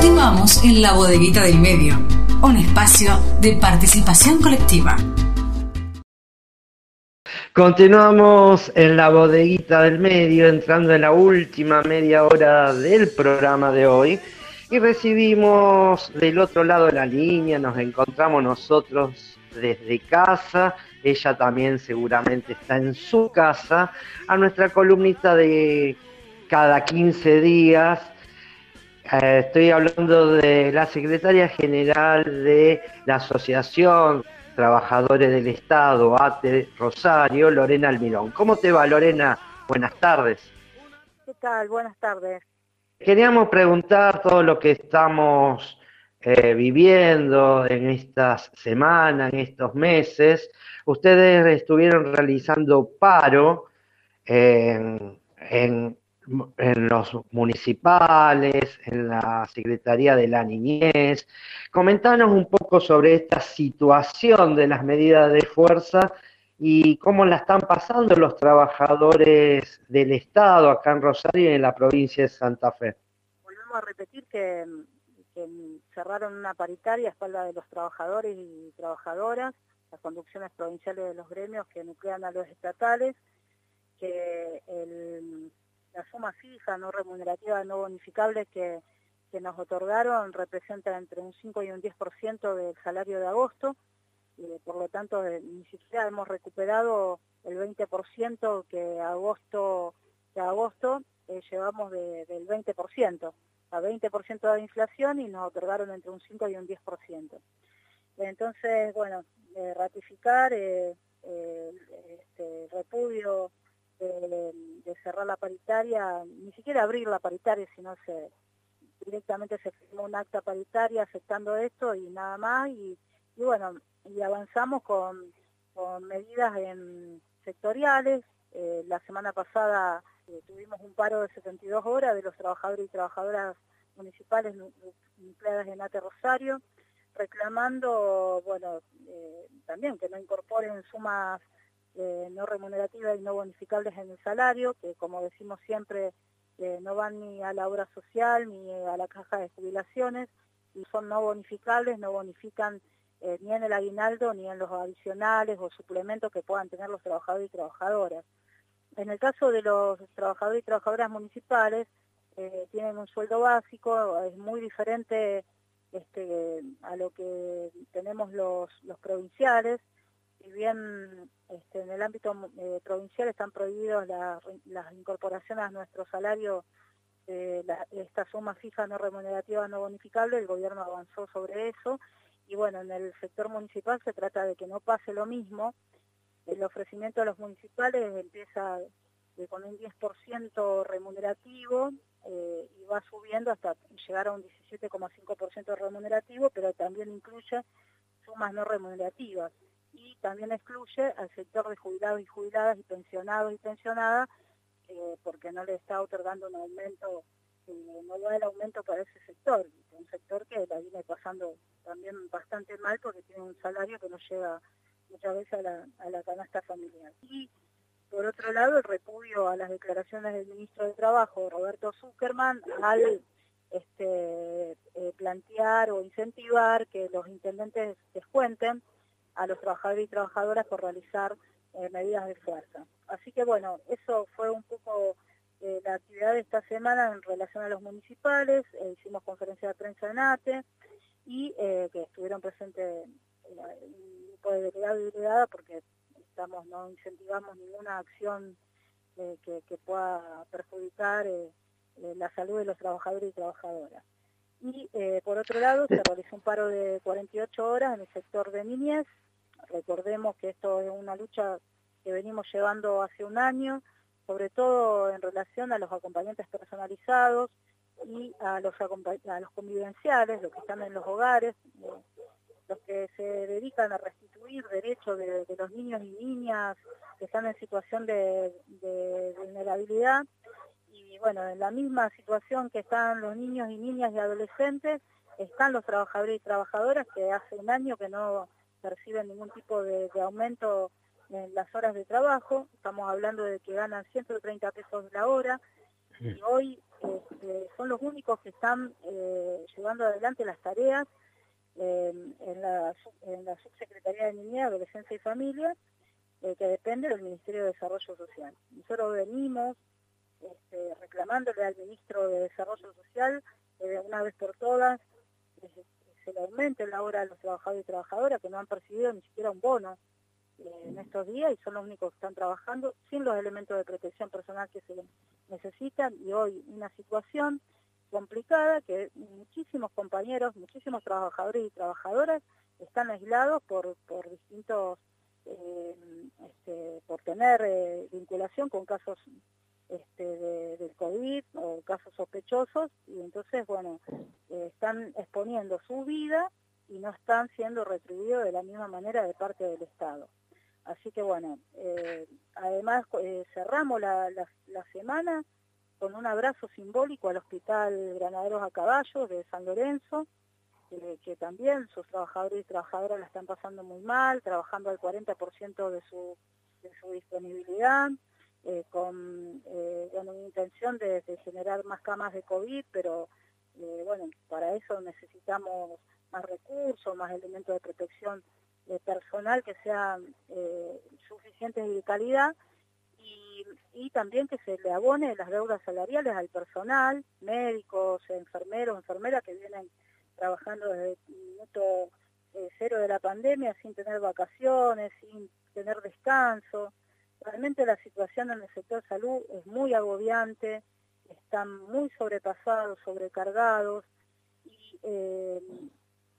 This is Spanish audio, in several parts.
Continuamos en la bodeguita del medio, un espacio de participación colectiva. Continuamos en la bodeguita del medio, entrando en la última media hora del programa de hoy y recibimos del otro lado de la línea, nos encontramos nosotros desde casa, ella también seguramente está en su casa, a nuestra columnista de cada 15 días. Eh, estoy hablando de la secretaria general de la Asociación Trabajadores del Estado, ATE Rosario, Lorena Almirón. ¿Cómo te va, Lorena? Buenas tardes. ¿Qué tal? Buenas tardes. Queríamos preguntar todo lo que estamos eh, viviendo en estas semanas, en estos meses. Ustedes estuvieron realizando paro en, en, los municipales, en la Secretaría de la Niñez. Comentanos un poco sobre esta situación de las medidas de fuerza y cómo la están pasando los trabajadores del Estado acá en Rosario y en la provincia de Santa Fe. Volvemos a repetir que, cerraron una paritaria a espalda de los trabajadores y trabajadoras, las conducciones provinciales de los gremios que nuclean a los estatales, que la suma fija, no remunerativa, no bonificable que, que nos otorgaron representa entre un 5 y un 10% del salario de agosto, por lo tanto ni siquiera hemos recuperado el 20% que agosto, que agosto eh, llevamos del 20%, a 20% de inflación y nos otorgaron entre un 5 y un 10%. Entonces, bueno, eh, ratificar eh, este, repudio de, cerrar la paritaria, ni siquiera abrir la paritaria, sino se, directamente se firmó un acta paritaria aceptando esto y nada más, y, bueno, y avanzamos con, medidas en sectoriales. Eh, la semana pasada eh, tuvimos un paro de 72 horas de los trabajadores y trabajadoras municipales empleadas en ATE Rosario, reclamando, bueno, eh, también que no incorporen sumas no remunerativas y no bonificables en el salario, que como decimos siempre, no van ni a la obra social ni a la caja de jubilaciones, y son no bonificables, no bonifican eh, ni en el aguinaldo ni en los adicionales o suplementos que puedan tener los trabajadores y trabajadoras. En el caso de los trabajadores y trabajadoras municipales, eh, tienen un sueldo básico, es muy diferente este, a lo que tenemos los, provinciales, si bien este, en el ámbito eh, provincial están prohibidos las incorporaciones a nuestro salario, esta suma fija no remunerativa no bonificable, el gobierno avanzó sobre eso y bueno, en el sector municipal se trata de que no pase lo mismo. El ofrecimiento a los municipales empieza con un 10% remunerativo eh, y va subiendo hasta llegar a un 17,5% remunerativo, pero también incluye sumas no remunerativas y también excluye al sector de jubilados y jubiladas y pensionados y pensionadas eh, porque no le está otorgando un aumento, eh, no da el aumento para ese sector, un sector que la viene pasando también bastante mal porque tiene un salario que no llega muchas veces a la, canasta familiar. Y por otro lado, el repudio a las declaraciones del ministro de Trabajo, Roberto Zuckerman, al este, eh, plantear o incentivar que los intendentes descuenten a los trabajadores y trabajadoras por realizar eh, medidas de fuerza. Así que bueno, eso fue un poco eh, la actividad de esta semana en relación a los municipales, hicimos conferencia de prensa en ATE, y eh, que estuvieron presentes un grupo de delegados y delegadas porque estamos no incentivamos ninguna acción eh, que, pueda perjudicar eh, la salud de los trabajadores y trabajadoras. Y por otro lado se realizó un paro de 48 horas en el sector de niñez. Recordemos que esto es una lucha que venimos llevando hace un año, sobre todo en relación a los acompañantes personalizados, y a los, a los convivenciales, los que están en los hogares, eh, los que se dedican a restituir derechos de, los niños y niñas que están en situación de, vulnerabilidad. Y bueno, en la misma situación que están los niños y niñas y adolescentes, están los trabajadores y trabajadoras que hace un año que no perciben ningún tipo de, aumento en las horas de trabajo. Estamos hablando de que ganan 130 pesos la hora y hoy este, son los únicos que están eh, llevando adelante las tareas en, la, Subsecretaría de Niñez, Adolescencia y Familia, que depende del Ministerio de Desarrollo Social. Nosotros venimos este, reclamándole al Ministro de Desarrollo Social de una vez por todas se le aumente la hora a los trabajadores y trabajadoras que no han percibido ni siquiera un bono eh, en estos días y son los únicos que están trabajando sin los elementos de protección personal que se necesitan. Y hoy una situación complicada que muchísimos compañeros, muchísimos trabajadores y trabajadoras están aislados por, por distintos, eh, este, por tener eh, vinculación con casos este, del COVID o casos sospechosos y entonces, bueno, están exponiendo su vida y no están siendo retribuidos de la misma manera de parte del Estado. Así que bueno, eh, además eh, cerramos la, semana con un abrazo simbólico al Hospital Granaderos a Caballo de San Lorenzo, que también sus trabajadores y trabajadoras la están pasando muy mal, trabajando al 40% de su, de su disponibilidad, eh, con una intención de, generar más camas de COVID, pero bueno, para eso necesitamos más recursos, más elementos de protección personal que sean eh, suficientes y de calidad y, también que se le abone las deudas salariales al personal, médicos, enfermeros, enfermeras que vienen trabajando desde el minuto eh, cero de la pandemia sin tener vacaciones, sin tener descanso. Realmente la situación en el sector salud es muy agobiante, están muy sobrepasados, sobrecargados y eh,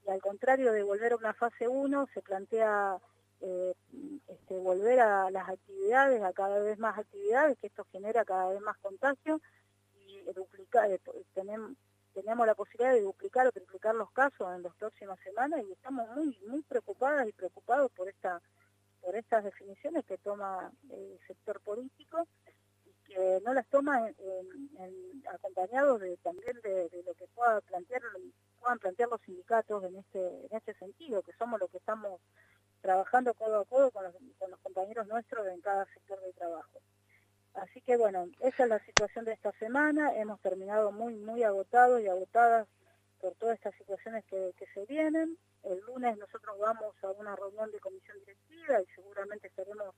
al contrario de volver a una fase 1, se plantea eh, este, volver a las actividades, a cada vez más actividades, que esto genera cada vez más contagio, y duplicar, eh, tenemos, tenemos la posibilidad de duplicar o triplicar los casos en las próximas semanas y estamos muy, muy preocupadas y preocupados por esta por estas definiciones que toma el sector político y que no las toma acompañados de, también de, lo que pueda plantear puedan plantear los sindicatos en este, en este sentido, que somos los que estamos trabajando codo a codo con los, compañeros nuestros en cada sector de trabajo. Así que bueno, esa es la situación de esta semana, hemos terminado muy, muy agotados y agotadas por todas estas situaciones que, se vienen. El lunes nosotros vamos a una reunión de comisión directiva y seguramente estaremos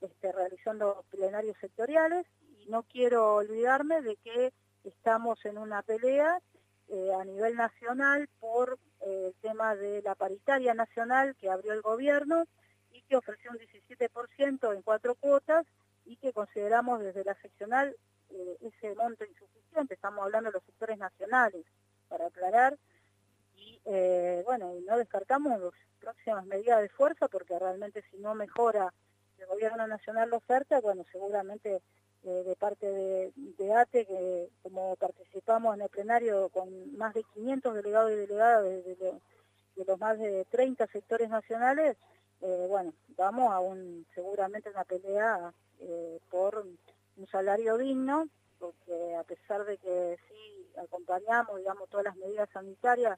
este, realizando plenarios sectoriales. Y no quiero olvidarme de que estamos en una pelea eh, a nivel nacional por eh, el tema de la paritaria nacional que abrió el gobierno y que ofreció un 17% en cuatro cuotas y que consideramos desde la seccional eh, ese monto insuficiente, estamos hablando de los sectores nacionales, para aclarar, y bueno, no descartamos las próximas medidas de fuerza porque realmente si no mejora el gobierno nacional la oferta, bueno, seguramente eh, de parte de, ATE, que como participamos en el plenario con más de 500 delegados y delegadas de, los más de 30 sectores nacionales, eh, bueno, vamos a un seguramente una pelea eh, por un salario digno, porque a pesar de que sí acompañamos, digamos, todas las medidas sanitarias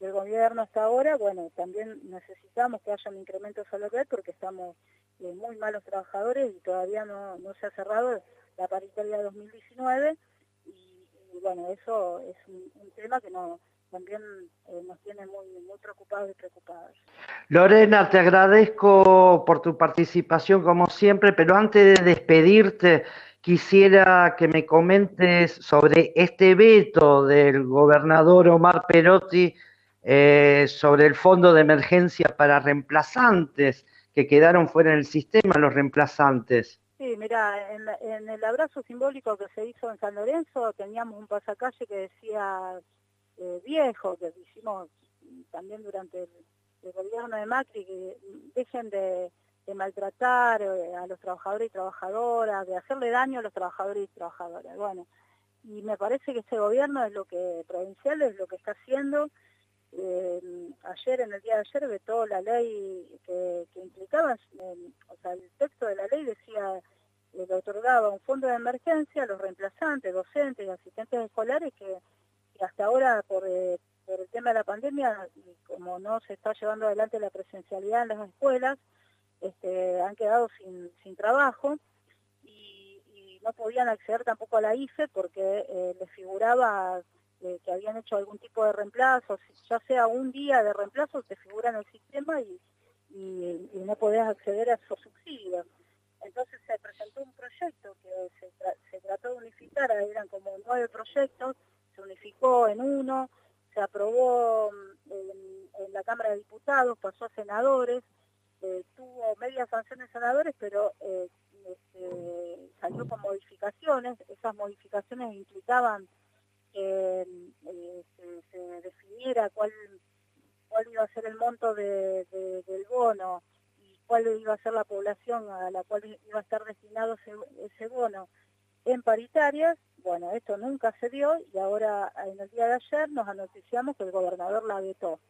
del gobierno hasta ahora, bueno, también necesitamos que haya un incremento salarial porque estamos muy malos trabajadores y todavía no, no se ha cerrado la paritaria 2019 y, bueno, eso es un, tema que no, también eh, nos tiene muy, muy preocupados y preocupadas. Lorena, te agradezco por tu participación como siempre, pero antes de despedirte, quisiera que me comentes sobre este veto del gobernador Omar Perotti eh, sobre el fondo de emergencia para reemplazantes que quedaron fuera del sistema, los reemplazantes. Sí, mira, en, el abrazo simbólico que se hizo en San Lorenzo teníamos un pasacalle que decía eh, viejo, que hicimos también durante el, gobierno de Macri, que dejen de, maltratar eh, a los trabajadores y trabajadoras, de hacerle daño a los trabajadores y trabajadoras. Bueno, y me parece que este gobierno es lo que, provincial es lo que está haciendo. Eh, ayer, en el día de ayer, vetó la ley que, implicaba, o sea, el texto de la ley decía le otorgaba un fondo de emergencia a los reemplazantes, docentes y asistentes escolares que, hasta ahora por, eh, por, el tema de la pandemia, como no se está llevando adelante la presencialidad en las escuelas, este, han quedado sin, sin trabajo y, no podían acceder tampoco a la IFE porque eh, les figuraba que habían hecho algún tipo de reemplazo, ya sea un día de reemplazo, te figura en el sistema y, no podías acceder a esos subsidios. Entonces se presentó un proyecto que se, trató de unificar, eran como nueve proyectos, se unificó en uno, se aprobó mm, en, la Cámara de Diputados, pasó a senadores, eh, tuvo medias sanciones senadores, pero eh, este, salió con modificaciones, esas modificaciones implicaban que eh, se, definiera cuál, cuál iba a ser el monto del bono y cuál iba a ser la población a la cual iba a estar destinado ese, bono en paritarias, bueno, esto nunca se dio y ahora en el día de ayer nos anunciamos que el gobernador la vetó.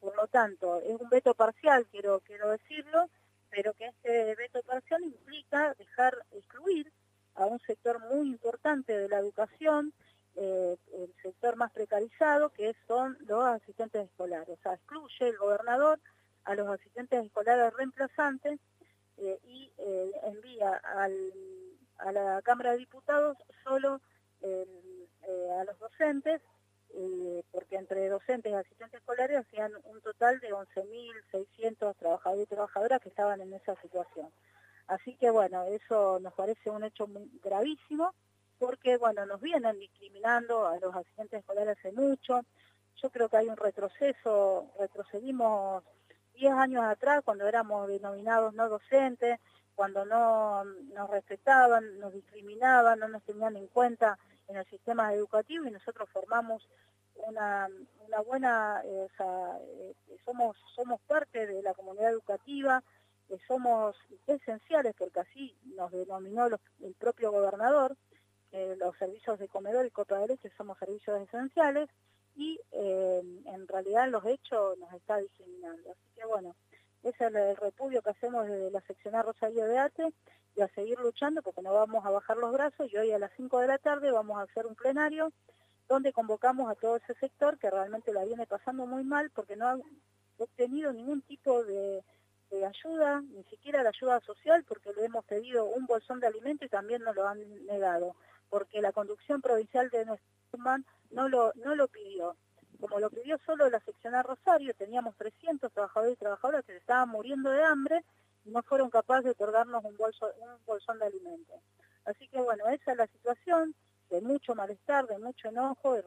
Por lo tanto, es un veto parcial, quiero, quiero decirlo, pero que este veto parcial implica dejar excluir a un sector muy importante de la educación, eh, el sector más precarizado, que son los asistentes escolares. O sea, excluye el gobernador a los asistentes escolares reemplazantes eh, y eh, envía a la Cámara de Diputados solo a los docentes, porque entre docentes y asistentes escolares hacían un total de 11.600 trabajadores y trabajadoras que estaban en esa situación. Así que bueno, eso nos parece un hecho gravísimo porque bueno, nos vienen discriminando a los asistentes escolares hace mucho. Yo creo que hay un retroceso, retrocedimos 10 años atrás cuando éramos denominados no docentes, cuando no nos respetaban, nos discriminaban, no nos tenían en cuenta en el sistema educativo y nosotros formamos una, buena, eh, eh, somos, somos parte de la comunidad educativa, eh, somos esenciales porque así nos denominó el propio gobernador, eh, los servicios de comedor y copa de leche somos servicios esenciales y eh, en realidad los hechos nos está discriminando. Así que bueno, ese es el repudio que hacemos desde la seccional Rosario de Ate y a seguir luchando porque no vamos a bajar los brazos y hoy a las 5 de la tarde vamos a hacer un plenario donde convocamos a todo ese sector que realmente la viene pasando muy mal porque no ha obtenido ningún tipo de, de ayuda, ni siquiera la ayuda social, porque le hemos pedido un bolsón de alimento y también nos lo han negado porque la conducción provincial de nuestro no lo, no lo pidió. Como lo pidió solo la seccional Rosario, teníamos 300 trabajadores y trabajadoras que estaban muriendo de hambre y no fueron capaces de otorgarnos un, bolso, un bolsón de alimentos. Así que bueno, esa es la situación de mucho malestar, de mucho enojo y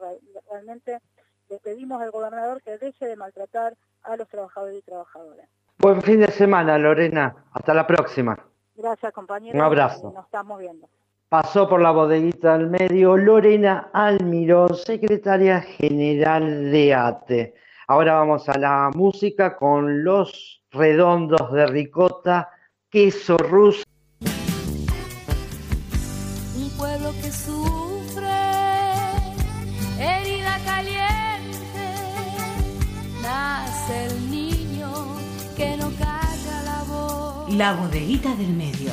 realmente le pedimos al gobernador que deje de maltratar a los trabajadores y trabajadoras. Buen fin de semana, Lorena. Hasta la próxima. Gracias, compañero. Un abrazo. Nos estamos viendo. Pasó por la bodeguita del medio Lorena Almiró, secretaria general de ATE. Ahora vamos a la música con los redondos de ricota, queso ruso. Un pueblo que sufre, herida caliente, nace el niño que no calla la voz. La bodeguita del medio